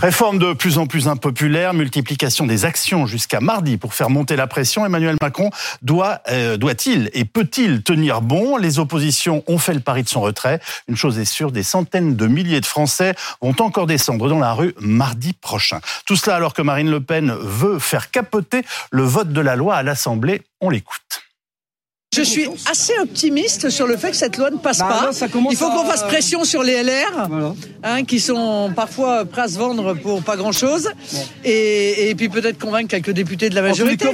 Réforme de plus en plus impopulaire, multiplication des actions jusqu'à mardi pour faire monter la pression. Emmanuel Macron doit, euh, doit-il et peut-il tenir bon? Les oppositions ont fait le pari de son retrait. Une chose est sûre, des centaines de milliers de Français vont encore descendre dans la rue mardi prochain. Tout cela alors que Marine Le Pen veut faire capoter le vote de la loi à l'Assemblée. On l'écoute. Je suis assez optimiste sur le fait que cette loi ne passe bah, pas. Il faut qu'on fasse pression sur les LR, hein, qui sont parfois prêts à se vendre pour pas grand-chose, et, et, puis peut-être convaincre quelques députés de la majorité.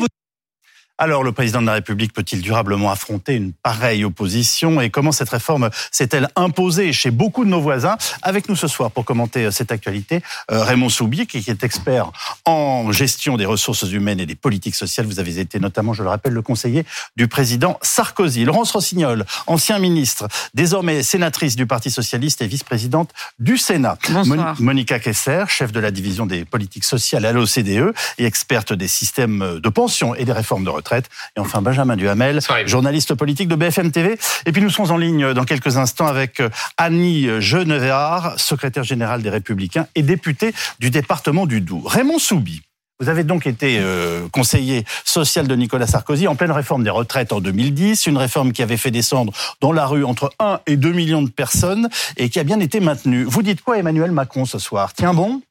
Alors, le président de la République peut-il durablement affronter une pareille opposition? Et comment cette réforme s'est-elle imposée chez beaucoup de nos voisins? Avec nous ce soir pour commenter euh, cette actualité, euh, Raymond Soubier, qui est expert en gestion des ressources humaines et des politiques sociales. Vous avez été notamment, je le rappelle, le conseiller du président Sarkozy. Laurence Rossignol, ancien ministre, désormais sénatrice du Parti socialiste et vice-présidente du Sénat. Bonsoir. Monica Kesser, chef de la division des politiques sociales à l'OCDE et experte des systèmes de pension et des réformes de retraite. Et enfin, Benjamin Duhamel, journaliste politique de BFM TV. Et puis nous serons en ligne dans quelques instants avec euh, Annie Genevard, secrétaire générale des Républicains et députée du département du Doubs. Raymond Soubi. Vous avez donc été euh, conseiller social de Nicolas Sarkozy en pleine réforme des retraites en 2010, une réforme qui avait fait descendre dans la rue entre 1 et 2 millions de personnes et qui a bien été maintenue. Vous dites quoi Emmanuel Macron ce soir? Tiens bon?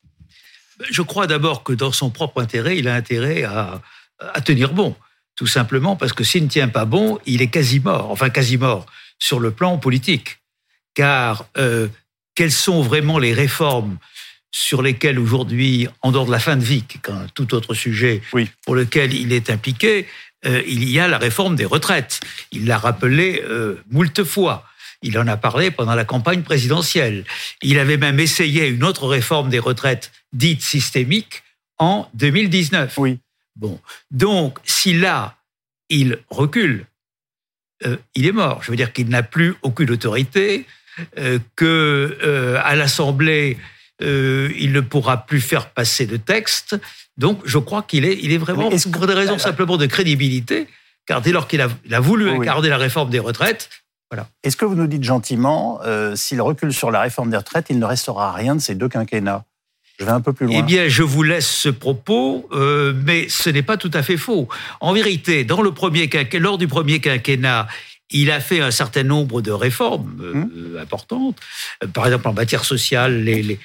Je crois d'abord que dans son propre intérêt, il a intérêt à, à tenir bon tout simplement parce que s'il ne tient pas bon, il est quasi mort, enfin quasi mort sur le plan politique. Car euh, quelles sont vraiment les réformes sur lesquelles aujourd'hui, en dehors de la fin de vie, qui est un tout autre sujet pour lequel il est impliqué, euh, il y a la réforme des retraites. Il l'a rappelé euh, moult fois. Il en a parlé pendant la campagne présidentielle. Il avait même essayé une autre réforme des retraites dite systémique en 2019. Oui. Bon, donc si là il recule, euh, il est mort. Je veux dire qu'il n'a plus aucune autorité, euh, que euh, à l'Assemblée il ne pourra plus faire passer de texte. Donc je crois qu'il est, il est vraiment pour des raisons simplement de crédibilité, car dès lors qu'il a, a, voulu garder la réforme des retraites, voilà. Est-ce que vous nous dites gentiment, s'il recule sur la réforme des retraites, il ne restera rien de ces deux quinquennats? Je vais un peu plus loin. Eh bien, je vous laisse ce propos, euh, mais ce n'est pas tout à fait faux. En vérité, dans le premier lors du premier quinquennat, il a fait un certain nombre de réformes euh, hum. importantes. Euh, par exemple, en matière sociale, les, les,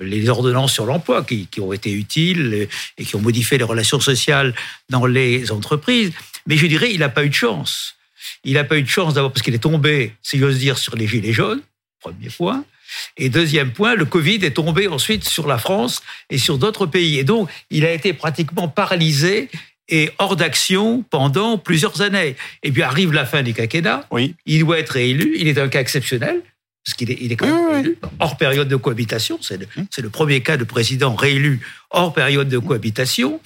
les ordonnances sur l'emploi qui, qui, ont été utiles et qui ont modifié les relations sociales dans les entreprises. Mais je dirais, il n'a pas eu de chance. Il n'a pas eu de chance d'abord parce qu'il est tombé, si j'ose dire, sur les gilets jaunes, premier point. Et deuxième point, le Covid est tombé ensuite sur la France et sur d'autres pays. Et donc, il a été pratiquement paralysé et hors d'action pendant plusieurs années. Et puis arrive la fin du quinquennat. Oui. Il doit être réélu. Il est un cas exceptionnel parce qu'il est, il est quand même réélu hors période de cohabitation. C'est le, hum. c'est le premier cas de président réélu hors période de cohabitation.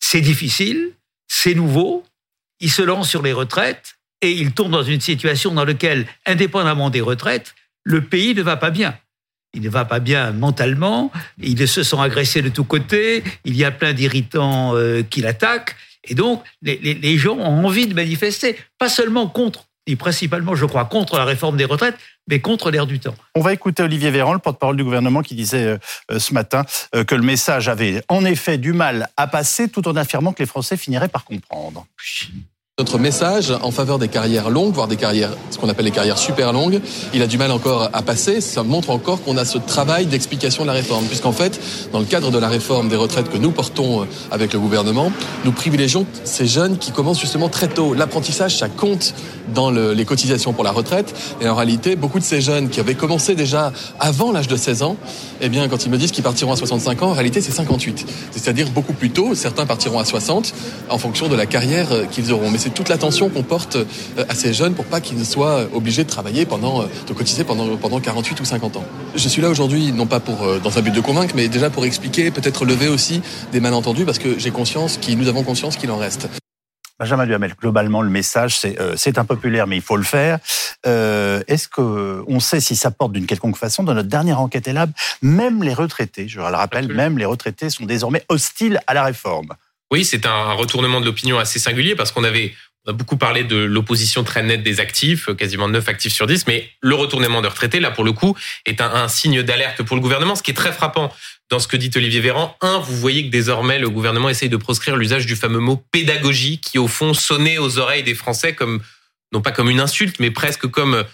C'est difficile, c'est nouveau. Il se lance sur les retraites et il tombe dans une situation dans laquelle, indépendamment des retraites, le pays ne va pas bien. Il ne va pas bien mentalement, il se sent agressé de tous côtés, il y a plein d'irritants euh, qui l'attaquent, et donc les, gens ont envie de manifester, pas seulement contre, et principalement, je crois, contre la réforme des retraites, mais contre l'air du temps. On va écouter Olivier Véran, le porte-parole du gouvernement, qui disait euh, euh, ce matin que le message avait en effet du mal à passer, tout en affirmant que les Français finiraient par comprendre. Notre message en faveur des carrières longues, voire des carrières, ce qu'on appelle les carrières super longues, il a du mal encore à passer. Ça montre encore qu'on a ce travail d'explication de la réforme. Puisqu'en fait, dans le cadre de la réforme des retraites que nous portons euh, avec le gouvernement, nous privilégions ces jeunes qui commencent justement très tôt. L'apprentissage, ça compte dans le, les cotisations pour la retraite. Et en réalité, beaucoup de ces jeunes qui avaient commencé déjà avant l'âge de 16 ans, eh bien, quand ils me disent qu'ils partiront à 65 ans, en réalité, c'est 58. C'est-à-dire beaucoup plus tôt. Certains partiront à 60 en fonction de la carrière euh, qu'ils auront. C'est toute l'attention qu'on porte euh, à ces jeunes pour pas qu'ils ne soient obligés de travailler pendant, euh, de cotiser pendant, pendant 48 ou 50 ans. Je suis là aujourd'hui, non pas pour, euh, dans un but de convaincre, mais déjà pour expliquer, peut-être lever aussi des malentendus, parce que j'ai conscience, nous avons conscience qu'il en reste. Benjamin Duhamel, globalement, le message, c'est euh, c'est impopulaire, mais il faut le faire. Euh, Est-ce qu'on sait si ça porte d'une quelconque façon Dans notre dernière enquête ELAB, même les retraités, je le rappelle, même les retraités sont désormais hostiles à la réforme. Oui, c'est un retournement de l'opinion assez singulier parce qu'on avait On a beaucoup parlé de l'opposition très nette des actifs, quasiment 9 actifs sur 10, mais le retournement de retraités, là, pour le coup, est un, un signe d'alerte pour le gouvernement. Ce qui est très frappant dans ce que dit Olivier Véran, un, vous voyez que désormais, le gouvernement essaye de proscrire l'usage du fameux mot pédagogie, qui, au fond, sonnait aux oreilles des Français comme, non pas comme une insulte, mais presque comme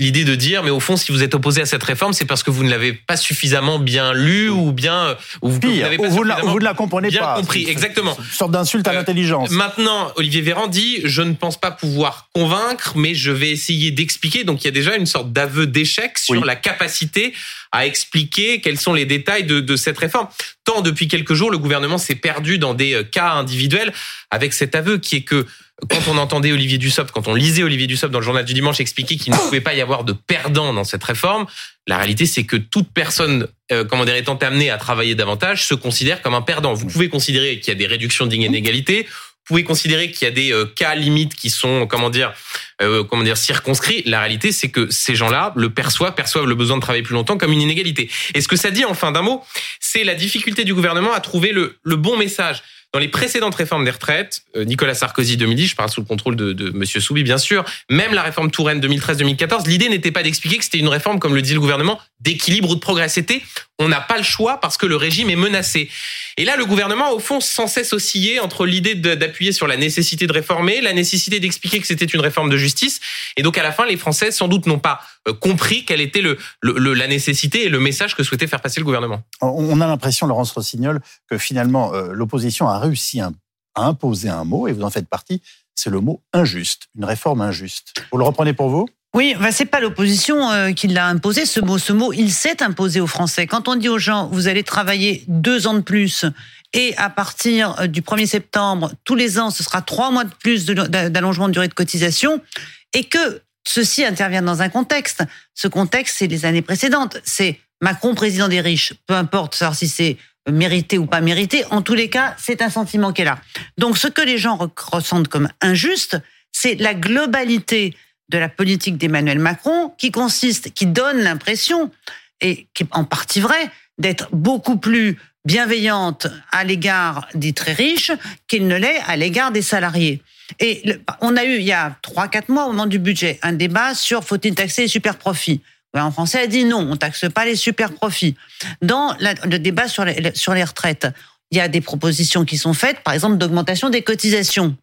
l'idée de dire, mais au fond, si vous êtes opposé à cette réforme, c'est parce que vous ne l'avez pas suffisamment bien lu ou bien ou vous, Pire, pas vous, vous, ne la comprenez bien pas. compris. Exactement. Une sorte d'insulte à euh, l'intelligence. Maintenant, Olivier Véran dit, je ne pense pas pouvoir convaincre, mais je vais essayer d'expliquer. Donc, il y a déjà une sorte d'aveu d'échec sur la capacité à expliquer quels sont les détails de, de cette réforme. Tant depuis quelques jours, le gouvernement s'est perdu dans des euh, cas individuels avec cet aveu qui est que quand on entendait Olivier Dussopt, quand on lisait Olivier Dussopt dans le journal du dimanche expliquer qu'il ne pouvait pas y avoir de perdants dans cette réforme, la réalité c'est que toute personne, euh, comment dire, étant amenée à travailler davantage, se considère comme un perdant. Vous pouvez considérer qu'il y a des réductions d'inégalités, pouvez considérer qu'il y a des euh, cas limites qui sont, comment dire, euh, comment dire, circonscrits. La réalité, c'est que ces gens-là le perçoivent, perçoivent le besoin de travailler plus longtemps comme une inégalité. Et ce que ça dit, en fin d'un mot, c'est la difficulté du gouvernement à trouver le, bon message. Dans les précédentes réformes des retraites, euh, Nicolas Sarkozy 2010, je parle sous le contrôle de, Monsieur Soubi, bien sûr, même la réforme Touraine 2013-2014, l'idée n'était pas d'expliquer que c'était une réforme, comme le dit le gouvernement, d'équilibre ou de progrès. On n'a pas le choix parce que le régime est menacé. Et là, le gouvernement, au fond, sans cesse oscillé entre l'idée d'appuyer sur la nécessité de réformer, la nécessité d'expliquer que c'était une réforme de justice. Et donc, à la fin, les Français, sans doute, n'ont pas euh, compris quelle était la nécessité et le message que souhaitait faire passer le gouvernement. On a l'impression, Laurence Rossignol, que finalement, euh, l'opposition a réussi à imposer un mot, et vous en faites partie, c'est le mot injuste, une réforme injuste. Vous le reprenez pour vous? Oui, bah c'est pas l'opposition euh, qui l'a imposé ce mot. Ce mot, il s'est imposé aux Français. Quand on dit aux gens, vous allez travailler deux ans de plus et à partir du 1er septembre, tous les ans, ce sera trois mois de plus d'allongement de durée de cotisation, et que ceci intervient dans un contexte. Ce contexte, c'est les années précédentes. C'est Macron, président des riches. Peu importe savoir si c'est mérité ou pas mérité. En tous les cas, c'est un sentiment qui est là. Donc, ce que les gens ressentent comme injuste, c'est la globalité de la politique d'Emmanuel Macron qui consiste, qui donne l'impression, et qui est en partie vrai, d'être beaucoup plus bienveillante à l'égard des très riches qu'il ne l'est à l'égard des salariés. Et on a eu, il y a trois, quatre mois, au moment du budget, un débat sur faut-il taxer les super profits. En français, a dit non, on taxe pas les super profits. Dans le débat sur les, sur les retraites, il y a des propositions qui sont faites, par exemple d'augmentation des cotisations.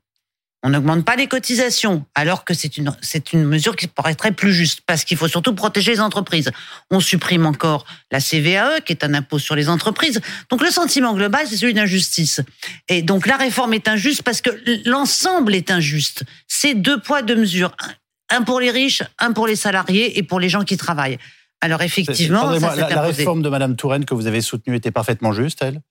On n'augmente pas les cotisations, alors que c'est une, c'est une mesure qui paraîtrait plus juste, parce qu'il faut surtout protéger les entreprises. On supprime encore la CVAE, qui est un impôt sur les entreprises. Donc le sentiment global, c'est celui d'injustice. Et donc la réforme est injuste parce que l'ensemble est injuste. C'est deux poids, deux mesures. Un pour les riches, un pour les salariés et pour les gens qui travaillent. Alors effectivement, ça, la, la réforme de Madame Touraine que vous avez soutenue était parfaitement juste, elle?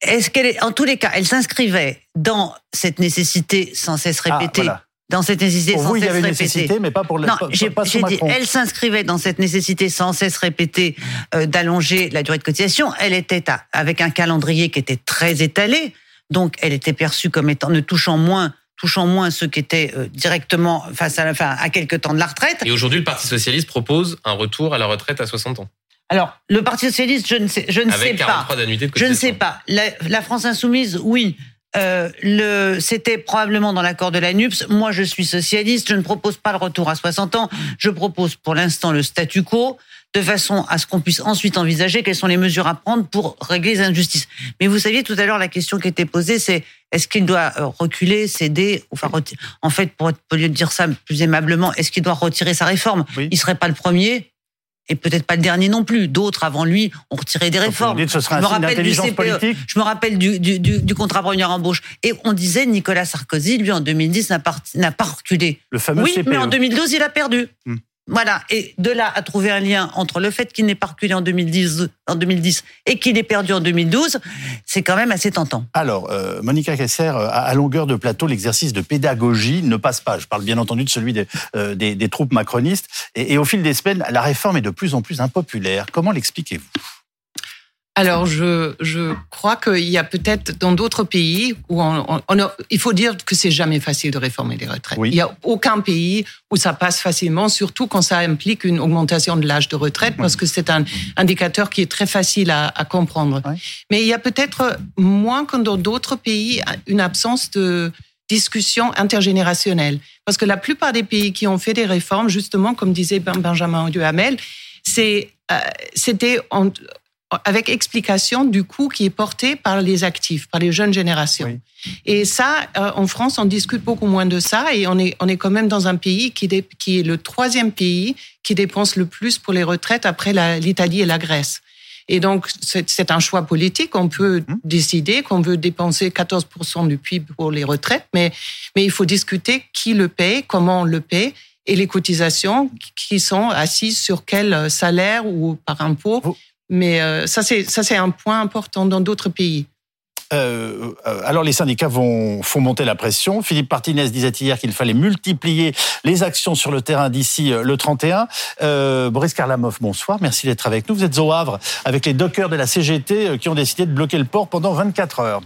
Est-ce qu'elle, en tous les cas, elle s'inscrivait dans cette nécessité sans cesse ah, répétée? dans cette nécessité sans cesse répétée. mais pas pour Non, j'ai dit, elle s'inscrivait dans cette nécessité sans cesse répétée euh, d'allonger la durée de cotisation. Elle était avec un calendrier qui était très étalé, donc elle était perçue comme étant ne touchant moins touchant moins ceux qui étaient euh, directement face à la fin, à quelques temps de la retraite. Et aujourd'hui, le Parti socialiste propose un retour à la retraite à 60 ans. Alors, le Parti socialiste, je ne sais, je ne sais pas. je ne sais pas. La, France insoumise, oui. Euh, le, c'était probablement dans l'accord de la NUPS. Moi, je suis socialiste. Je ne propose pas le retour à 60 ans. Je propose pour l'instant le statu quo, de façon à ce qu'on puisse ensuite envisager quelles sont les mesures à prendre pour régler les injustices. Mais vous saviez tout à l'heure la question qui était posée, c'est est-ce qu'il doit euh, reculer, céder, enfin, en fait, pour, pour dire ça plus aimablement, est-ce qu'il doit retirer sa réforme? Il Il serait pas le premier et peut-être pas le dernier non plus. D'autres avant lui ont retiré des réformes. ce je, me rappelle du CPE, je me rappelle du, du, du, contrat première embauche. Et on disait Nicolas Sarkozy, lui en 2010 n'a pas, pas reculé. Le fameux oui, CPE. mais en 2012 il a perdu. Hmm. Voilà. Et de là à trouver un lien entre le fait qu'il n'ait pas reculé en 2010, en 2010 et qu'il ait perdu en 2012, c'est quand même assez tentant. Alors, euh, Monica Kessler, euh, à longueur de plateau, l'exercice de pédagogie ne passe pas. Je parle bien entendu de celui des, euh, des, des troupes macronistes. Et au fil des semaines, la réforme est de plus en plus impopulaire. Comment l'expliquez-vous? Alors, je, je crois qu'il y a peut-être dans d'autres pays où on, on, il faut dire que c'est jamais facile de réformer les retraites. Il y a aucun pays où ça passe facilement, surtout quand ça implique une augmentation de l'âge de retraite, parce que c'est un indicateur qui est très facile à, à comprendre. Mais il y a peut-être moins que dans d'autres pays une absence de discussion intergénérationnelle. Parce que la plupart des pays qui ont fait des réformes, justement, comme disait Benjamin Duhamel, c'est, euh, c'était avec explication du coût qui est porté par les actifs, par les jeunes générations. Et ça, euh, en France, on discute beaucoup moins de ça et on est, on est quand même dans un pays qui, qui est le troisième pays qui dépense le plus pour les retraites après l'Italie et la Grèce. Et donc, c'est un choix politique. On peut mmh. décider qu'on veut dépenser 14% du PIB pour les retraites, mais, mais il faut discuter qui le paye, comment on le paye et les cotisations qui sont assises sur quel salaire ou par impôt. Mais euh, ça, c'est un point important dans d'autres pays. Euh, euh, alors les syndicats vont font monter la pression. Philippe Martinez disait hier qu'il fallait multiplier les actions sur le terrain d'ici le 31. Boris Karlamov, bonsoir, merci d'être avec nous. Vous êtes au Havre avec les dockers de la CGT qui ont décidé de bloquer le port pendant 24 heures.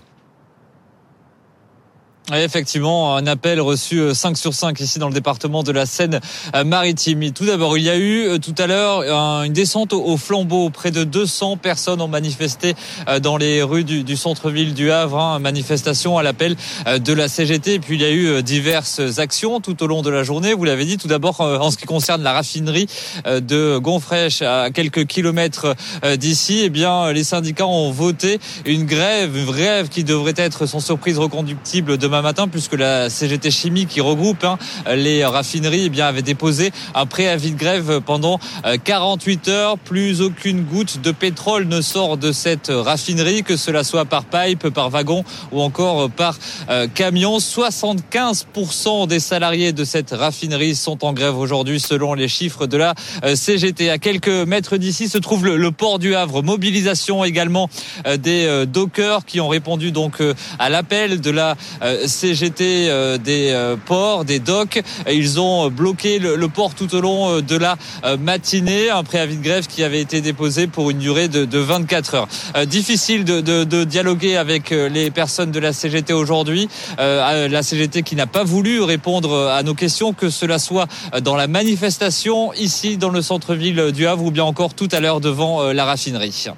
Effectivement, un appel reçu 5 euh, sur 5 ici dans le département de la Seine-Maritime. Tout d'abord, il y a eu euh, tout à l'heure une descente au flambeau. Près de 200 personnes ont manifesté euh, dans les rues du, centre-ville du Havre. Hein, manifestation à l'appel de la CGT. Et puis, il y a eu diverses actions tout au long de la journée. Vous l'avez dit, tout d'abord, en ce qui concerne la raffinerie de Gonfrèche, à quelques kilomètres d'ici, eh bien, les syndicats ont voté une grève, une grève qui devrait être sans surprise reconductible demain matin puisque la CGT Chimie qui regroupe hein, les raffineries eh bien avait déposé un préavis de grève pendant 48 euh, heures. Plus aucune goutte de pétrole ne sort de cette raffinerie, que cela soit par pipe, par wagon ou encore par euh, camion. 75% des salariés de cette raffinerie sont en grève aujourd'hui selon les chiffres de la euh, CGT. À quelques mètres d'ici se trouve le, port du Havre. Mobilisation également des dockers qui ont répondu donc à l'appel de la CGT euh, des euh, ports, des docks. Ils ont bloqué le, port tout au long euh, de la matinée. Un préavis de grève qui avait été déposé pour une durée de, 24 heures. difficile de, dialoguer avec les personnes de la CGT aujourd'hui. la CGT qui n'a pas voulu répondre à nos questions, que cela soit dans la manifestation ici dans le centre-ville du Havre ou bien encore tout à l'heure devant la raffinerie.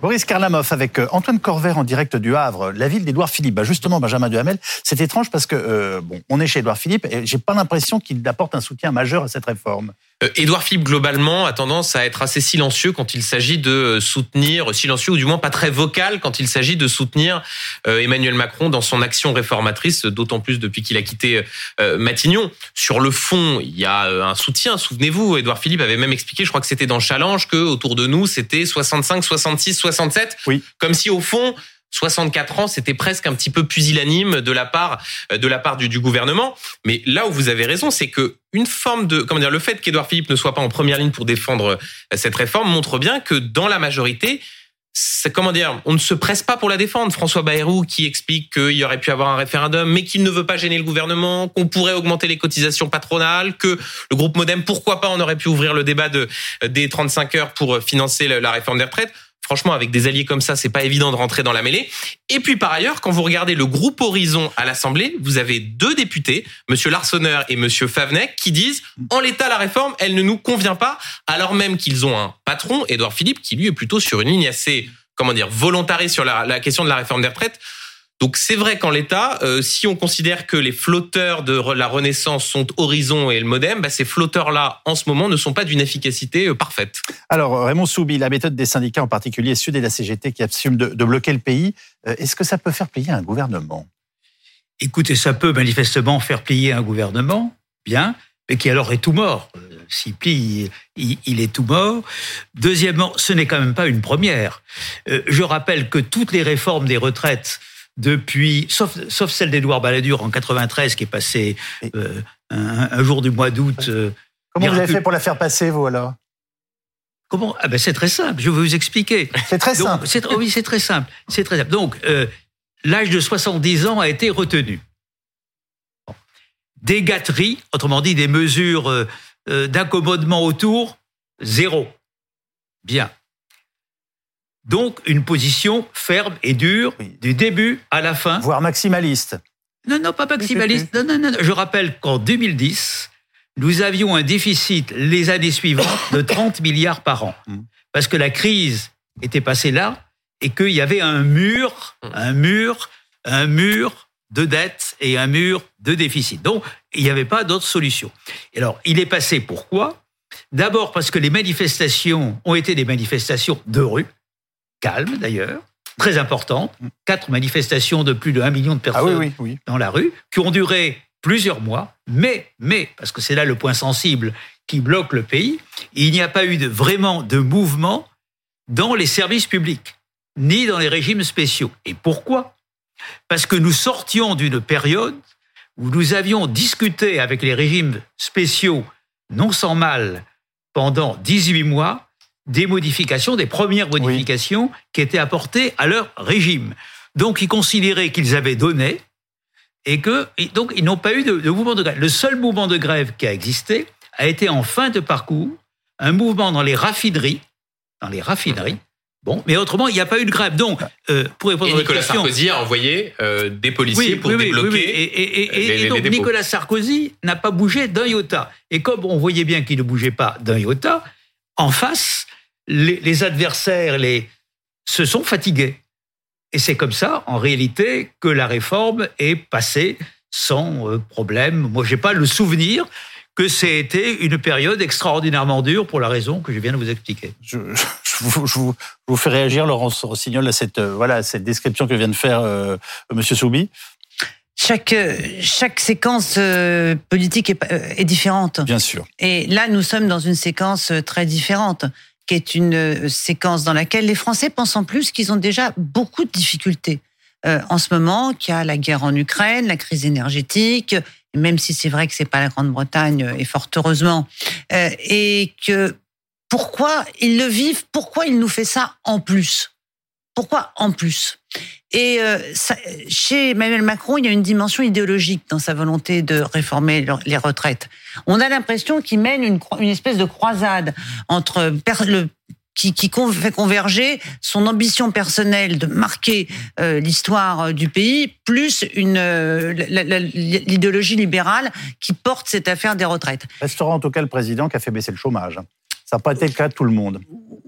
Boris Karlamov avec euh, Antoine Corvert en direct du Havre, la ville d'Édouard Philippe. Bah justement, Benjamin Duhamel, c'est étrange parce que euh, bon, on est chez Édouard Philippe et j'ai pas l'impression qu'il apporte un soutien majeur à cette réforme. Euh, Édouard Philippe, globalement, a tendance à être assez silencieux quand il s'agit de soutenir, silencieux ou du moins pas très vocal quand il s'agit de soutenir euh, Emmanuel Macron dans son action réformatrice, d'autant plus depuis qu'il a quitté euh, Matignon. Sur le fond, il y a un soutien. Souvenez-vous, Édouard Philippe avait même expliqué, je crois que c'était dans Challenge, que autour de nous, c'était 65, 66, 67. Oui. Comme si au fond, 64 ans, c'était presque un petit peu pusillanime de la part de la part du, du gouvernement. Mais là où vous avez raison, c'est que une forme de comment dire le fait qu'Édouard Philippe ne soit pas en première ligne pour défendre euh, cette réforme montre bien que dans la majorité comment dire, on ne se presse pas pour la défendre. François Bayrou qui explique qu'il y aurait pu avoir un référendum, mais qu'il ne veut pas gêner le gouvernement, qu'on pourrait augmenter les cotisations patronales, que le groupe Modem, pourquoi pas, on aurait pu ouvrir le débat de, des 35 heures pour financer la réforme des retraites. Franchement, avec des alliés comme ça, c'est pas évident de rentrer dans la mêlée. Et puis par ailleurs, quand vous regardez le groupe Horizon à l'Assemblée, vous avez deux députés, Monsieur Larsonneur et Monsieur Favnek, qui disent en l'état la réforme, elle ne nous convient pas, alors même qu'ils ont un patron, Édouard Philippe, qui lui est plutôt sur une ligne assez comment dire volontariste sur la, la question de la réforme des retraites. Donc c'est vrai qu'en l'état, euh, si on considère que les flotteurs de la Renaissance sont Horizon et le Modem, bah, ces flotteurs-là, en ce moment, ne sont pas d'une efficacité euh, parfaite. Alors Raymond Soubi, la méthode des syndicats, en particulier Sud et la CGT, qui assument de, de bloquer le pays, euh, est-ce que ça peut faire plier un gouvernement? Écoutez, ça peut manifestement faire plier un gouvernement, bien, mais qui alors est tout mort. S'il plie, il, est tout mort. Deuxièmement, ce n'est quand même pas une première. je rappelle que toutes les réformes des retraites depuis, sauf, sauf celle d'Edouard Balladur en 93 qui est passée euh, un, jour du mois d'août. Euh, Comment vous avez fait pour la faire passer, vous alors? Comment? Ah ben c'est très simple. Je vais vous expliquer. C'est très simple. oui, c'est très simple. C'est très simple. Donc euh, l'âge de 70 ans a été retenu. Des gâteries, autrement dit des mesures d'accommodement autour, zéro. Bien. Donc une position ferme et dure du début à la fin. Voire maximaliste. Non, non, pas maximaliste. Non, non, non. Je rappelle qu'en 2010, nous avions un déficit les années suivantes de 30 milliards par an. Mm. Parce que la crise était passée là et qu'il y avait un mur, mm. un mur, un mur de dette et un mur de déficit. Donc, il n'y avait pas d'autre solution. alors, il est passé pourquoi? D'abord parce que les manifestations ont été des manifestations de rue, calmes d'ailleurs, très importantes, quatre manifestations de plus de 1 million de ah personnes dans la rue, qui ont duré plusieurs mois, mais, mais, parce que c'est là le point sensible qui bloque le pays, il n'y a pas eu de, vraiment de mouvement dans les services publics, ni dans les régimes spéciaux. Et pourquoi? Parce que nous sortions d'une période où nous avions discuté avec les régimes spéciaux, non sans mal, pendant 18 mois, des modifications, des premières modifications qui étaient apportées à leur régime. Donc ils considéraient qu'ils avaient donné et que donc ils n'ont pas eu de, de mouvement de grève. Le seul mouvement de grève qui a existé a été en fin de parcours un mouvement dans les raffineries dans les raffineries. Bon, mais autrement, il n'y a pas eu de grève. Donc, euh, pour répondre et à Nicolas Sarkozy a envoyé euh, des policiers pour débloquer. Et, et, donc, Nicolas Sarkozy n'a pas bougé d'un iota. Et comme on voyait bien qu'il ne bougeait pas d'un iota, en face, les, adversaires les, se sont fatigués. Et c'est comme ça, en réalité, que la réforme est passée sans euh, problème. Moi, j'ai pas le souvenir que c'était une période extraordinairement dure pour la raison que je viens de vous expliquer. Je, vous, fais réagir, Laurence Rossignol, à cette, euh, voilà, cette description que vient de faire euh, Monsieur Soubi. Chaque, chaque séquence euh, politique est, est, différente. Bien sûr. Et là, nous sommes dans une séquence très différente, qui est une séquence dans laquelle les Français pensent en plus qu'ils ont déjà beaucoup de difficultés. en ce moment, qu'il y a la guerre en Ukraine, la crise énergétique, même si c'est vrai que c'est pas la Grande-Bretagne, euh, et fort heureusement, euh, et que pourquoi ils le vivent, pourquoi il nous fait ça en plus? Pourquoi en plus? Et euh, chez Emmanuel Macron, il y a une dimension idéologique dans sa volonté de réformer les retraites. On a l'impression qu'il mène une, espèce de croisade entre qui, fait converger son ambition personnelle de marquer euh, l'histoire euh, du pays, plus une l'idéologie libérale qui porte cette affaire des retraites. Restera en tout cas le président qui a fait baisser le chômage. Ça n'a pas été le cas de tout le monde.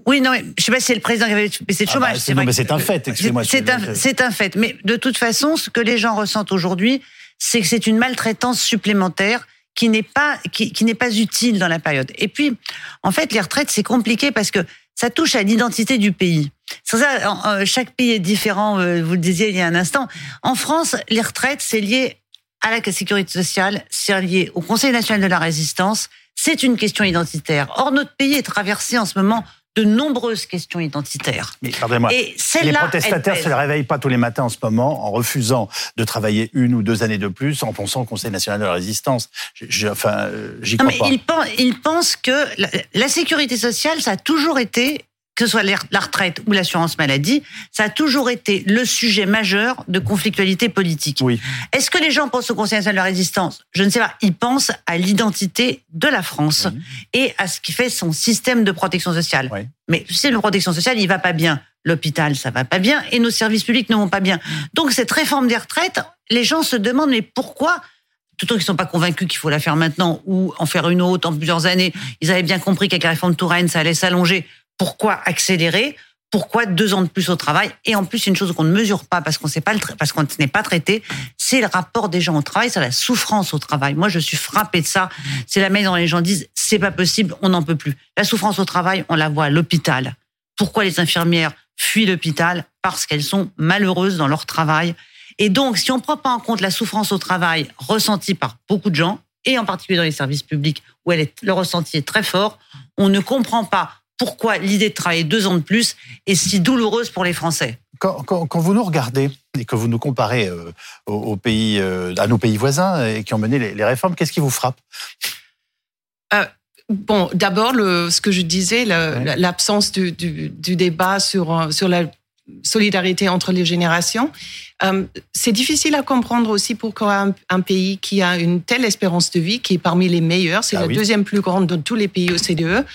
Oui, non, mais je sais pas si c'est le président qui a fait baisser le ah bah, chômage. c'est mais c'est un fait, excusez-moi. C'est un, c'est un fait. Mais de toute façon, ce que les gens ressentent aujourd'hui, c'est que c'est une maltraitance supplémentaire qui n'est pas qui, qui n'est pas utile dans la période. Et puis, en fait, les retraites c'est compliqué parce que ça touche à l'identité du pays. C'est ça, chaque pays est différent, euh, vous le disiez il y a un instant. En France, les retraites, c'est lié à la sécurité sociale, c'est lié au Conseil national de la résistance, c'est une question identitaire. Or, notre pays est traversé en ce moment de nombreuses questions identitaires. Mais pardonnez-moi, les protestataires ne se réveillent pas tous les matins en ce moment en refusant de travailler une ou deux années de plus en pensant au Conseil national de la résistance. Je, enfin, euh, j'y crois pas. Ils pensent, que la sécurité sociale, ça a toujours été que ce soit la retraite ou l'assurance maladie, ça a toujours été le sujet majeur de conflictualité politique. Oui. Est-ce que les gens pensent au Conseil national de la résistance? Je ne sais pas. Ils pensent à l'identité de la France et à ce qui fait son système de protection sociale. Oui. Mais le système de protection sociale, il va pas bien. L'hôpital, ça va pas bien et nos services publics ne vont pas bien. Donc cette réforme des retraites, les gens se demandent mais pourquoi? Tout qu'ils ne sont pas convaincus qu'il faut la faire maintenant ou en faire une autre en plusieurs années. Ils avaient bien compris qu'avec la réforme Touraine, ça allait s'allonger. Pourquoi accélérer pourquoi deux ans de plus au travail Et en plus, une chose qu'on ne mesure pas parce qu'on n'est pas traité, c'est le rapport des gens au travail, c'est la souffrance au travail. Moi, je suis frappée de ça. C'est la manière dont les gens disent c'est pas possible, on n'en peut plus. La souffrance au travail, on la voit à l'hôpital. Pourquoi les infirmières fuient l'hôpital? Parce qu'elles sont malheureuses dans leur travail. Et donc, si on ne prend pas en compte la souffrance au travail ressentie par beaucoup de gens, et en particulier dans les services publics où elle est, le ressenti est très fort, on ne comprend pas pourquoi l'idée de travailler deux ans de plus est si douloureuse pour les Français. Quand, vous nous regardez et que vous nous comparez euh, aux, pays, euh, à nos pays voisins et qui ont mené les, réformes, qu'est-ce qui vous frappe? Euh, Bon, d'abord, ce que je disais, l'absence du, débat sur, sur la solidarité entre les générations. c'est difficile à comprendre aussi pourquoi un, pays qui a une telle espérance de vie, qui est parmi les meilleurs, c'est ah la deuxième plus grande de tous les pays OCDE,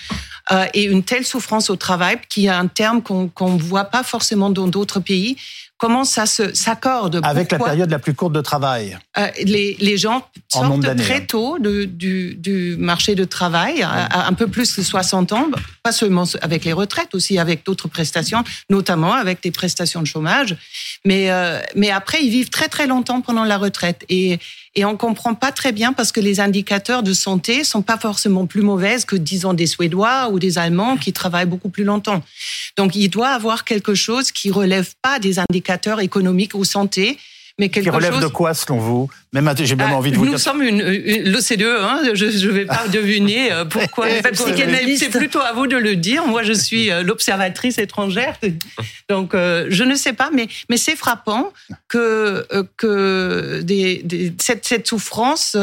et une telle souffrance au travail qui est un terme qu'on ne voit pas forcément dans d'autres pays comment ça s'accorde Avec la période la plus courte de travail. Euh, les, les, gens sortent très hein. tôt du, du, marché de travail, à, un peu plus de 60 ans, pas seulement avec les retraites, aussi avec d'autres prestations, notamment avec des prestations de chômage. Mais, euh, mais après, ils vivent très très longtemps pendant la retraite. Et, et on comprend pas très bien parce que les indicateurs de santé sont pas forcément plus mauvaises que, disons, des Suédois ou des Allemands qui travaillent beaucoup plus longtemps. Donc, il doit avoir quelque chose qui relève pas des indicateurs économiques ou santé, mais quelque qui relève de quoi selon vous Même j'ai même ah, envie de vous nous sommes une, l'OCDE. Hein, je ne vais pas deviner euh, pourquoi. C'est plutôt à vous de le dire. Moi, je suis euh, l'observatrice étrangère, donc euh, je ne sais pas. Mais mais c'est frappant que que des, des, cette, cette souffrance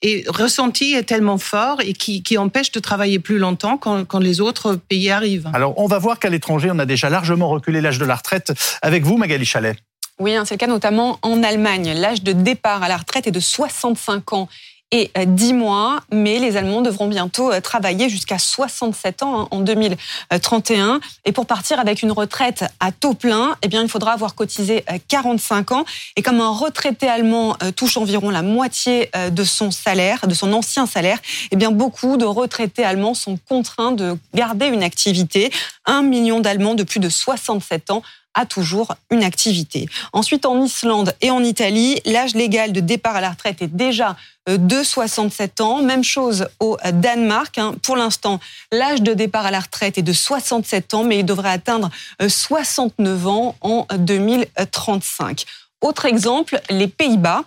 et ressenti est tellement fort et qui, qui, empêche de travailler plus longtemps quand, quand, les autres pays arrivent. Alors, on va voir qu'à l'étranger, on a déjà largement reculé l'âge de la retraite. Avec vous, Magali Chalet. Oui, hein, c'est le cas notamment en Allemagne. L'âge de départ à la retraite est de 65 ans et 10 euh, mois, mais les Allemands devront bientôt euh, travailler jusqu'à 67 ans hein, en 2031. Et pour partir avec une retraite à taux plein, eh bien, il faudra avoir cotisé 45 euh, ans. Et comme un retraité allemand touche environ la moitié de son salaire, de son ancien salaire, eh bien, beaucoup de retraités allemands sont contraints de garder une activité. Un million d'Allemands de plus de 67 ans toujours une activité. Ensuite, en Islande et en Italie, l'âge légal de départ à la retraite est déjà euh, de 67 ans. Même chose au Danemark. Hein. Pour l'instant, l'âge de départ à la retraite est de 67 ans, mais il devrait atteindre 69 euh, ans en 2035. Autre exemple, les Pays-Bas.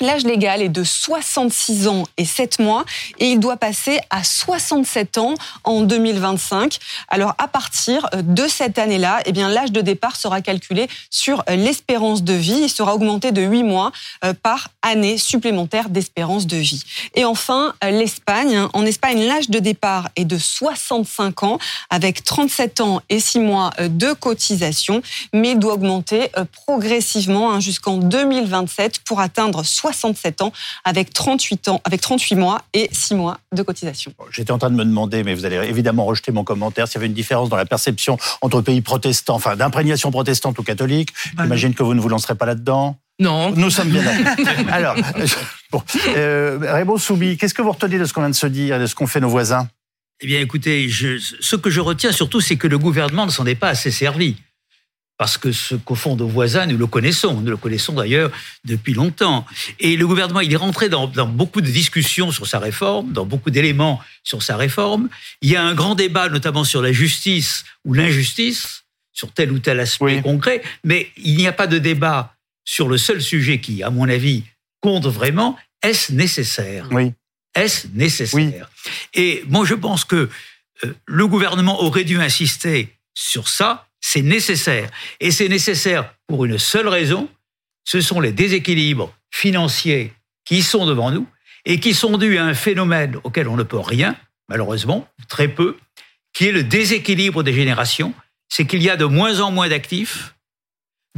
L'âge légal est de 66 ans et 7 mois et il doit passer à 67 ans en 2025. Alors à partir euh, de cette année-là, eh bien l'âge de départ sera calculé sur euh, l'espérance de vie. Il sera augmenté de 8 mois euh, par année supplémentaire d'espérance de vie. Et enfin, l'Espagne. En Espagne, l'âge de départ est de 65 ans avec 37 ans et 6 mois de cotisation, mais il doit augmenter progressivement hein, jusqu'en 2027 pour atteindre 67 ans avec 38 ans, avec 38 mois et 6 mois de cotisation. J'étais en train de me demander, mais vous allez évidemment rejeter mon commentaire, s'il y avait une différence dans la perception entre pays protestants, enfin d'imprégnation protestante ou catholique. Bah J'imagine que vous ne vous lancerez pas là-dedans. Non. Nous sommes bien d'accord. Alors, bon, euh, Soubi, qu'est-ce que vous retenez de ce qu'on vient de se dire, de ce qu'ont fait nos voisins? Eh bien, écoutez, je, ce que je retiens surtout, c'est que le gouvernement ne s'en est pas assez servi parce que ce qu'au fond nos voisins, nous le connaissons. Nous le connaissons d'ailleurs depuis longtemps. Et le gouvernement, il est rentré dans, beaucoup de discussions sur sa réforme, dans beaucoup d'éléments sur sa réforme. Il y a un grand débat, notamment sur la justice ou l'injustice, sur tel ou tel aspect concret, mais il n'y a pas de débat sur le seul sujet qui, à mon avis, compte vraiment. Est-ce nécessaire? Oui. Est-ce nécessaire? Et moi, je pense que euh, le gouvernement aurait dû insister sur ça c'est nécessaire. Et c'est nécessaire pour une seule raison, ce sont les déséquilibres financiers qui sont devant nous et qui sont dus à un phénomène auquel on ne peut rien, malheureusement, très peu, qui est le déséquilibre des générations. C'est qu'il y a de moins en moins d'actifs,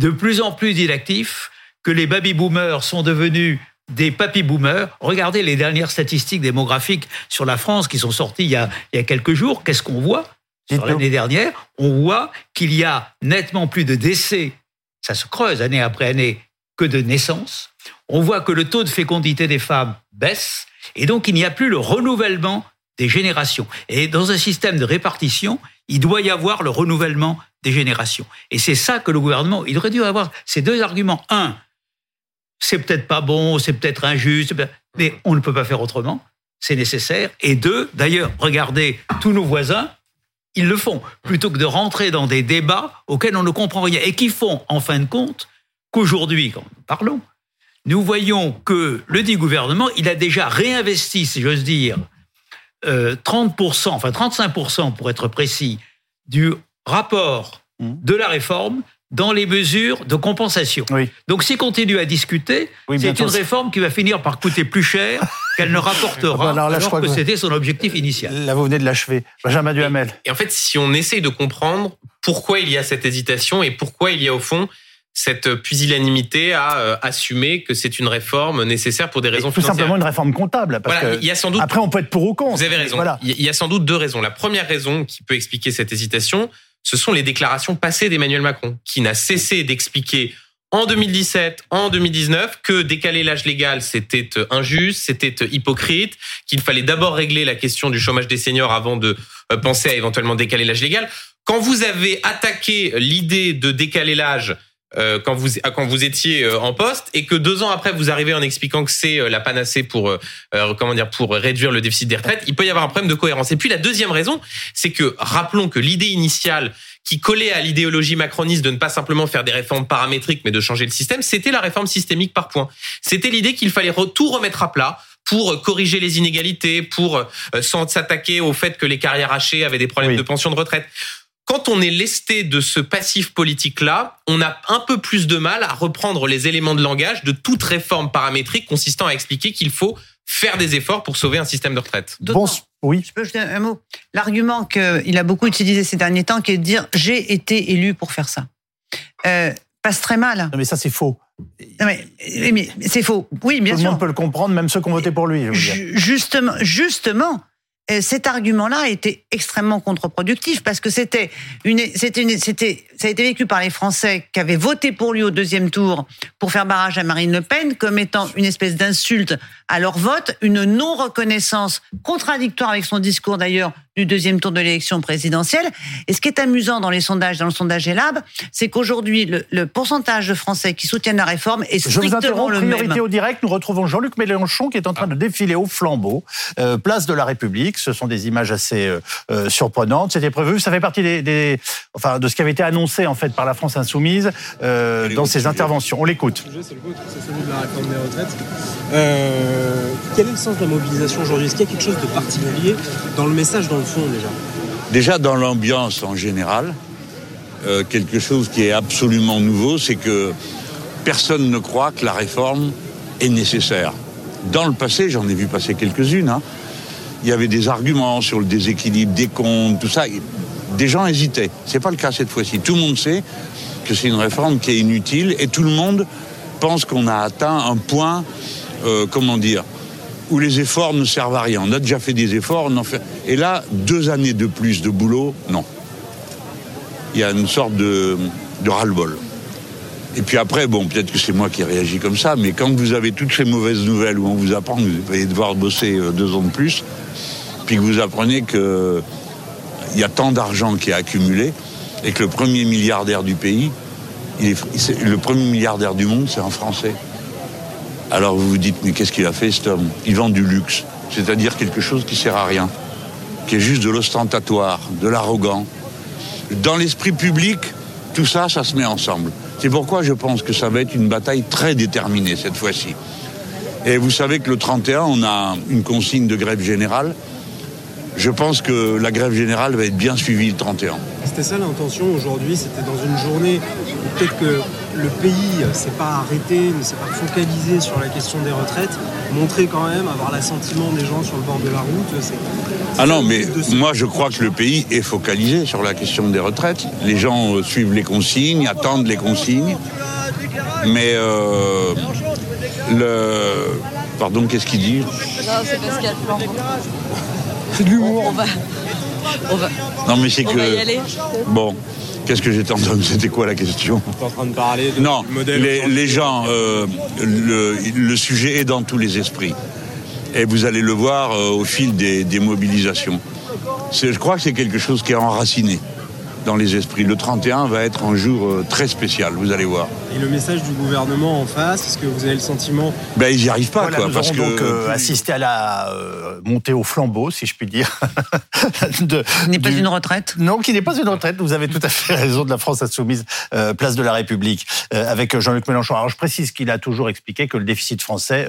de plus en plus d'inactifs, que les baby-boomers sont devenus des papy-boomers. Regardez les dernières statistiques démographiques sur la France qui sont sorties il y a, il y a quelques jours. Qu'est-ce qu'on voit? Sur l'année dernière, on voit qu'il y a nettement plus de décès, ça se creuse année après année, que de naissances. On voit que le taux de fécondité des femmes baisse, et donc il n'y a plus le renouvellement des générations. Et dans un système de répartition, il doit y avoir le renouvellement des générations. Et c'est ça que le gouvernement, il aurait dû avoir ces deux arguments. Un, c'est peut-être pas bon, c'est peut-être injuste, mais on ne peut pas faire autrement, c'est nécessaire. Et deux, d'ailleurs, regardez tous nos voisins, ils le font, plutôt que de rentrer dans des débats auxquels on ne comprend rien et qui font, en fin de compte, qu'aujourd'hui, quand nous parlons, nous voyons que le dit gouvernement, il a déjà réinvesti, si j'ose dire, 30%, euh, enfin 35% pour être précis, du rapport de la réforme dans les mesures de compensation. Donc s'il continue à discuter, c'est une réforme qui va finir par coûter plus cher qu'elle ne rapportera, alors, là, je crois que, c'était son objectif initial. Là, vous venez de l'achever. Benjamin Duhamel. Et en fait, si on essaye de comprendre pourquoi il y a cette hésitation et pourquoi il y a au fond cette pusillanimité à euh, assumer que c'est une réforme nécessaire pour des raisons tout simplement une réforme comptable. Parce que il y a sans doute. Après, on peut être pour ou contre. Vous avez raison. Voilà. Il y a sans doute deux raisons. La première raison qui peut expliquer cette hésitation, ce sont les déclarations passées d'Emmanuel Macron, qui n'a cessé d'expliquer en 2017, en 2019, que décaler l'âge légal, c'était euh, injuste, c'était euh, hypocrite, qu'il fallait d'abord régler la question du chômage des seniors avant de penser à éventuellement décaler l'âge légal. Quand vous avez attaqué l'idée de décaler l'âge euh, quand vous quand vous étiez euh, en poste et que deux ans après vous arrivez en expliquant que c'est euh, la panacée pour comment dire pour réduire le déficit des retraites, il peut y avoir un problème de cohérence. Et puis la deuxième raison, c'est que rappelons que l'idée initiale qui collait à l'idéologie macroniste de ne pas simplement faire des réformes paramétriques mais de changer le système, c'était la réforme systémique par points. C'était l'idée qu'il fallait tout remettre à plat pour corriger les inégalités, pour s'attaquer au fait que les carrières hachées avaient des problèmes de pension de retraite quand on est lesté de ce passif politique-là, on a un peu plus de mal à reprendre les éléments de langage de toute réforme paramétrique consistant à expliquer qu'il faut faire des efforts pour sauver un système de retraite. Bon, oui. Je peux ajouter un mot? L'argument qu'il a beaucoup utilisé ces derniers temps, qui est de dire j'ai été élu pour faire ça, euh, passe très mal. Non, mais ça c'est faux. mais, mais c'est faux. Oui, bien sûr. Tout le monde peut le comprendre, même ceux qui ont voté pour lui. Justement, justement, cet argument-là a été extrêmement contre-productif parce que c'était une, c'était une, c'était, ça a été vécu par les Français qui avaient voté pour lui au deuxième tour pour faire barrage à Marine Le Pen comme étant une espèce d'insulte à leur vote, une non-reconnaissance contradictoire avec son discours d'ailleurs du deuxième tour de l'élection présidentielle. Et ce qui est amusant dans les sondages, dans le sondage Elab, c'est qu'aujourd'hui, le, pourcentage de Français qui soutiennent la réforme est strictement Je vous le priorité au direct, nous retrouvons Jean-Luc Mélenchon qui est en train de défiler au flambeau, euh, place de la République. Ce sont des images assez euh, euh, surprenantes. C'était prévu, ça fait partie des, enfin, de ce qui avait été annoncé en fait par la France insoumise dans ses interventions. On l'écoute. C'est le vôtre, c'est celui de la réforme des retraites. quel est le sens de la mobilisation aujourd'hui? Est-ce qu'il y a quelque chose de particulier dans le message, dans le déjà dans l'ambiance en général, euh, quelque chose qui est absolument nouveau, c'est que personne ne croit que la réforme est nécessaire. Dans le passé, j'en ai vu passer quelques-unes, hein, il y avait des arguments sur le déséquilibre des comptes, tout ça. Des gens hésitaient. C'est pas le cas cette fois-ci. Tout le monde sait que c'est une réforme qui est inutile et tout le monde pense qu'on a atteint un point, euh, comment dire, où les efforts ne servent à rien. On a déjà fait des efforts, on en fait... et là, deux années de plus de boulot, non. Il y a une sorte de, ras-le-bol. Et puis après, bon, peut-être que c'est moi qui réagis comme ça, mais quand vous avez toutes ces mauvaises nouvelles où on vous apprend que vous allez devoir bosser euh, deux ans de plus, puis que vous apprenez qu'il y a tant d'argent qui est accumulé, et que le premier milliardaire du pays, le premier milliardaire du monde, c'est un Français. Alors vous vous dites, mais qu'est-ce qu'il a fait cet homme? Il vend du luxe, c'est-à-dire quelque chose qui sert à rien, qui est juste de l'ostentatoire, de l'arrogant. Dans l'esprit public, tout ça, ça se met ensemble. C'est pourquoi je pense que ça va être une bataille très déterminée cette fois-ci. Et vous savez que le 31, on a une consigne de grève générale. Je pense que la grève générale va être bien suivie le 31. C'était ça l'intention aujourd'hui, c'était dans une journée où peut-être que le pays ne s'est pas arrêté, ne s'est pas focalisé sur la question des retraites, montrer quand même, avoir l'assentiment des gens sur le bord de la route. Ah non, mais moi je crois que le pays est focalisé sur la question des retraites. Les gens euh, suivent les consignes, attendent les consignes. Mais euh, le. Pardon, qu'est-ce qu'il dit? Non, c'est parce qu'il y a le C'est de l'humour. On va. On va. Non, mais c'est que. Va y aller. Bon. Qu'est-ce que j'étais en train de... C'était quoi la question en train de parler Non, les, gens, euh, le, sujet est dans tous les esprits. Et vous allez le voir euh, au fil des, des mobilisations. Je crois que c'est quelque chose qui est enraciné dans les esprits. Le 31 va être un jour euh, très spécial, vous allez voir. Et le message du gouvernement en face, est-ce que vous avez le sentiment Ben ils n'y arrivent pas, quoi. Nous parce que donc euh, assisté à la euh, montée au flambeau, si je puis dire. de, n'est pas une retraite. Non, qui n'est pas une retraite. Vous avez tout à fait raison de la France insoumise, place de la République, avec Jean-Luc Mélenchon. Alors je précise qu'il a toujours expliqué que le déficit français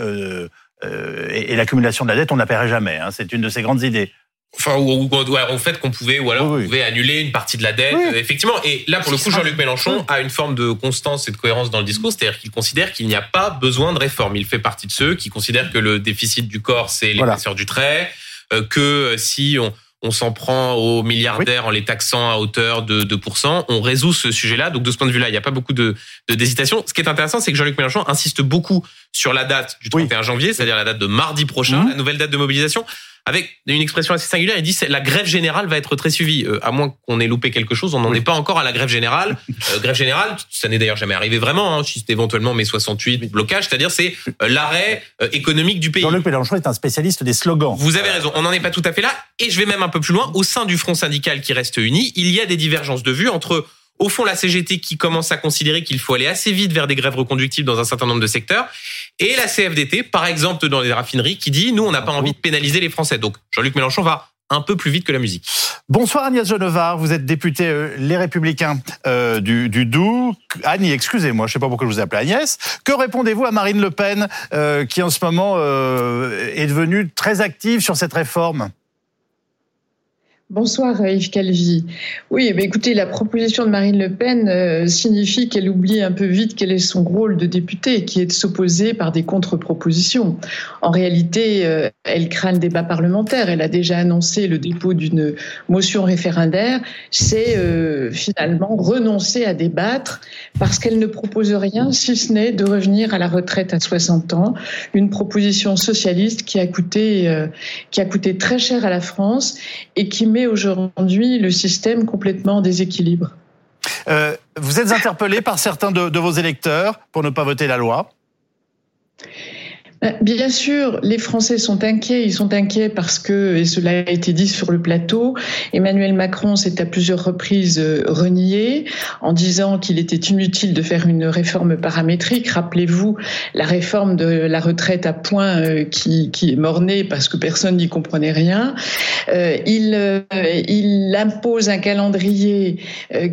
et, l'accumulation de la dette, on n'appairait jamais. Hein. C'est une de ses grandes idées. Enfin, ou, au fait qu'on pouvait, ou alors on pouvait annuler une partie de la dette, effectivement. Et là, pour le coup, Jean-Luc Mélenchon a une forme de constance et de cohérence dans le discours, c'est-à-dire qu'il considère qu'il n'y a pas besoin de réforme. Il fait partie de ceux qui considèrent que le déficit du corps, c'est l'épaisseur du trait, euh, que si on, on s'en prend aux milliardaires en les taxant à hauteur de 2%. On résout ce sujet-là. Donc de ce point de vue-là, il n'y a pas beaucoup de d'hésitation. Ce qui est intéressant, c'est que Jean-Luc Mélenchon insiste beaucoup sur la date du 31 janvier, c'est-à-dire la date de mardi prochain, mmh. la nouvelle date de mobilisation avec une expression assez singulière. Il dit la grève générale va être très suivie. Euh, à moins qu'on ait loupé quelque chose, on n'en est pas encore à la grève générale. Euh, grève générale, ça n'est d'ailleurs jamais arrivé vraiment. Hein, si c'est éventuellement mai 68 blocage, c'est-à-dire c'est euh, l'arrêt économique du pays. Jean-Luc Mélenchon est un spécialiste des slogans. Vous avez raison. On n'en est pas tout à fait là. Et je vais même un peu plus loin. Au sein du front syndical qui reste uni, il y a des divergences de vues entre au fond, la CGT qui commence à considérer qu'il faut aller assez vite vers des grèves reconductibles dans un certain nombre de secteurs, et la CFDT, par exemple dans les raffineries, qui dit nous, on n'a pas envie de pénaliser les Français. Donc Jean-Luc Mélenchon va un peu plus vite que la musique. Bonsoir Agnès Genevard, vous êtes députée euh, Les Républicains euh, du, du Doubs. Annie, excusez-moi, je ne sais pas pourquoi je vous appelle Agnès. Que répondez-vous à Marine Le Pen, euh, qui en ce moment est devenue très active sur cette réforme? Bonsoir Yves Calvi. Oui, eh écoutez, la proposition de Marine Le Pen euh, signifie qu'elle oublie un peu vite quel est son rôle de députée, qui est de s'opposer par des contre-propositions. En réalité, euh, elle craint le débat parlementaire. Elle a déjà annoncé le dépôt d'une motion référendaire. C'est euh, finalement renoncer à débattre parce qu'elle ne propose rien, si ce n'est de revenir à la retraite à 60 ans. Une proposition socialiste qui a coûté, qui a coûté très cher à la France et qui aujourd'hui le système complètement en déséquilibre. Euh, vous êtes interpellé par certains de vos électeurs pour ne pas voter la loi bien sûr, les Français sont inquiets. Ils sont inquiets parce que, et cela a été dit sur le plateau, Emmanuel Macron s'est à plusieurs reprises euh, renié en disant qu'il était inutile de faire une réforme paramétrique. Rappelez-vous la réforme de la retraite à points euh, qui, qui est mornée parce que personne n'y comprenait rien. il, impose un calendrier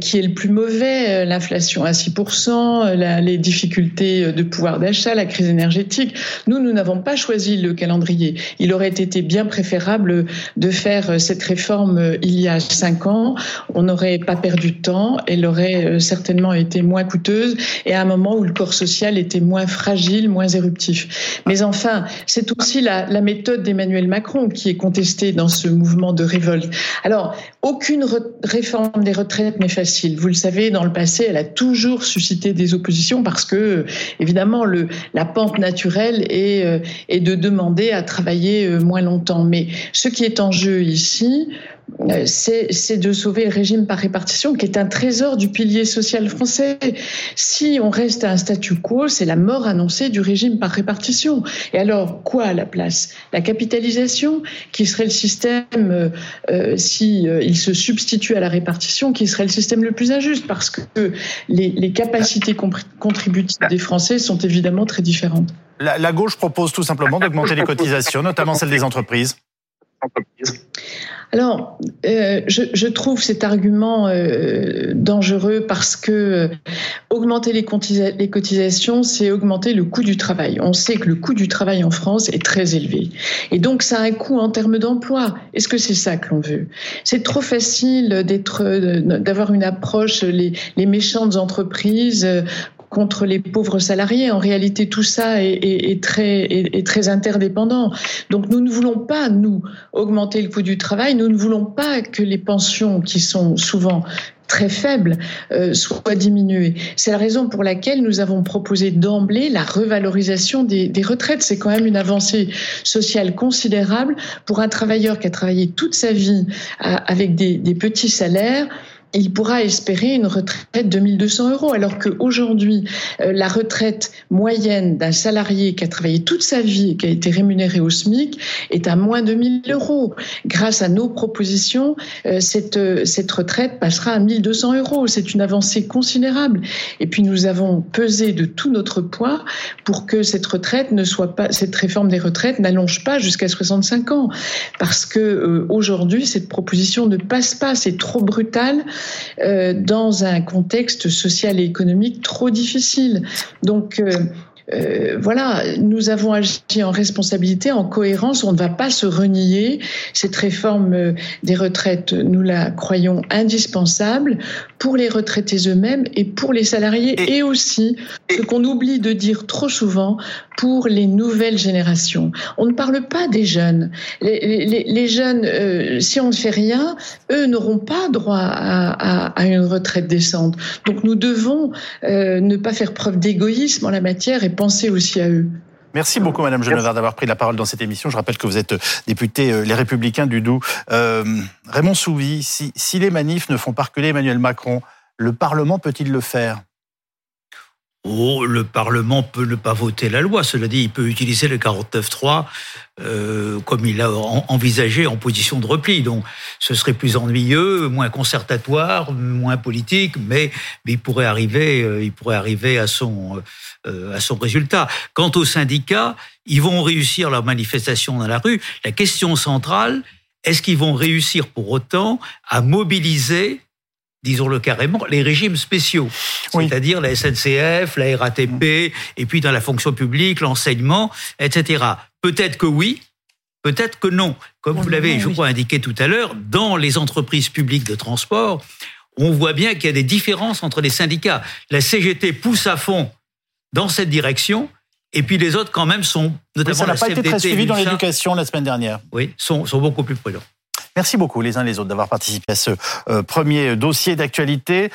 qui est le plus mauvais, l'inflation à 6%, les difficultés de pouvoir d'achat, la crise énergétique. Nous n'avons pas choisi le calendrier. Il aurait été bien préférable de faire cette réforme il y a cinq ans. On n'aurait pas perdu de temps. Elle aurait euh, certainement été moins coûteuse et à un moment où le corps social était moins fragile, moins éruptif. Mais enfin, c'est aussi la, méthode d'Emmanuel Macron qui est contestée dans ce mouvement de révolte. Alors, aucune réforme des retraites n'est facile. Vous le savez, dans le passé, elle a toujours suscité des oppositions parce que, évidemment, la pente naturelle est euh, et, de demander à travailler euh, moins longtemps. Mais ce qui est en jeu ici, euh, c'est de sauver le régime par répartition, qui est un trésor du pilier social français. Si on reste à un statu quo, c'est la mort annoncée du régime par répartition. Et alors, quoi à la place? La capitalisation, qui serait le système, euh, se substitue à la répartition, qui serait le système le plus injuste, parce que les capacités contributives des Français sont évidemment très différentes. La, gauche propose tout simplement d'augmenter les cotisations, notamment celles des entreprises. Alors, euh, je, trouve cet argument euh, dangereux parce que euh, augmenter les, cotisations, c'est augmenter le coût du travail. On sait que le coût du travail en France est très élevé. Et donc, ça a un coût en termes d'emploi. Est-ce que c'est ça que l'on veut? C'est trop facile d'avoir une approche, les méchantes entreprises contre les pauvres salariés. En réalité, tout ça est, très, interdépendant. Donc nous ne voulons pas, nous, augmenter le coût du travail. Nous ne voulons pas que les pensions, qui sont souvent très faibles euh, soient diminuées. C'est la raison pour laquelle nous avons proposé d'emblée la revalorisation des, retraites. C'est quand même une avancée sociale considérable pour un travailleur qui a travaillé toute sa vie euh, avec des petits salaires il pourra espérer une retraite de 1200 euros, alors qu'aujourd'hui, euh, la retraite moyenne d'un salarié qui a travaillé toute sa vie et qui a été rémunéré au SMIC est à moins de 1000 euros. Grâce à nos propositions, euh, cette, euh, cette retraite passera à 1200 euros. C'est une avancée considérable. Et puis nous avons pesé de tout notre poids pour que cette retraite ne soit pas, cette réforme des retraites n'allonge pas jusqu'à 65 ans, parce que aujourd'hui cette proposition ne passe pas. C'est trop brutal. Euh, dans un contexte social et économique trop difficile. Donc, euh, voilà, nous avons agi en responsabilité, en cohérence. On ne va pas se renier. Cette réforme euh, des retraites, nous la croyons indispensable pour les retraités eux-mêmes et pour les salariés et, aussi, ce qu'on oublie de dire trop souvent, pour les nouvelles générations. On ne parle pas des jeunes. Les, jeunes, euh, si on ne fait rien, eux n'auront pas droit à, une retraite décente. Donc nous devons ne pas faire preuve d'égoïsme en la matière et penser aussi à eux. Merci beaucoup, Madame Genevard, d'avoir pris la parole dans cette émission. Je rappelle que vous êtes euh, député euh, Les Républicains du Doubs. Euh, Raymond Souvy, si, si les manifs ne font pas reculer Emmanuel Macron, le Parlement peut-il le faire? Oh, le Parlement peut ne pas voter la loi. Cela dit, il peut utiliser le 49.3 euh, comme il l'a envisagé en position de repli. Donc, ce serait plus ennuyeux, moins concertatoire, moins politique, mais, mais il pourrait arriver, euh, il pourrait arriver à son euh, à son résultat. Quant aux syndicats, ils vont réussir leur manifestation dans la rue. La question centrale, est-ce qu'ils vont réussir pour autant à mobiliser disons-le carrément, les régimes spéciaux, c'est-à-dire la SNCF, la RATP, et puis dans la fonction publique, l'enseignement, etc. Peut-être que oui, peut-être que non. Comme vous l'avez, je crois, indiqué tout à l'heure, dans les entreprises publiques de transport, on voit bien qu'il y a des différences entre les syndicats. La CGT pousse à fond dans cette direction, et puis les autres, quand même, sont, notamment ça n'a pas été très suivi dans l'éducation la semaine dernière. Oui, sont, sont beaucoup plus prudents. Merci beaucoup les uns les autres d'avoir participé à ce euh, premier dossier d'actualité.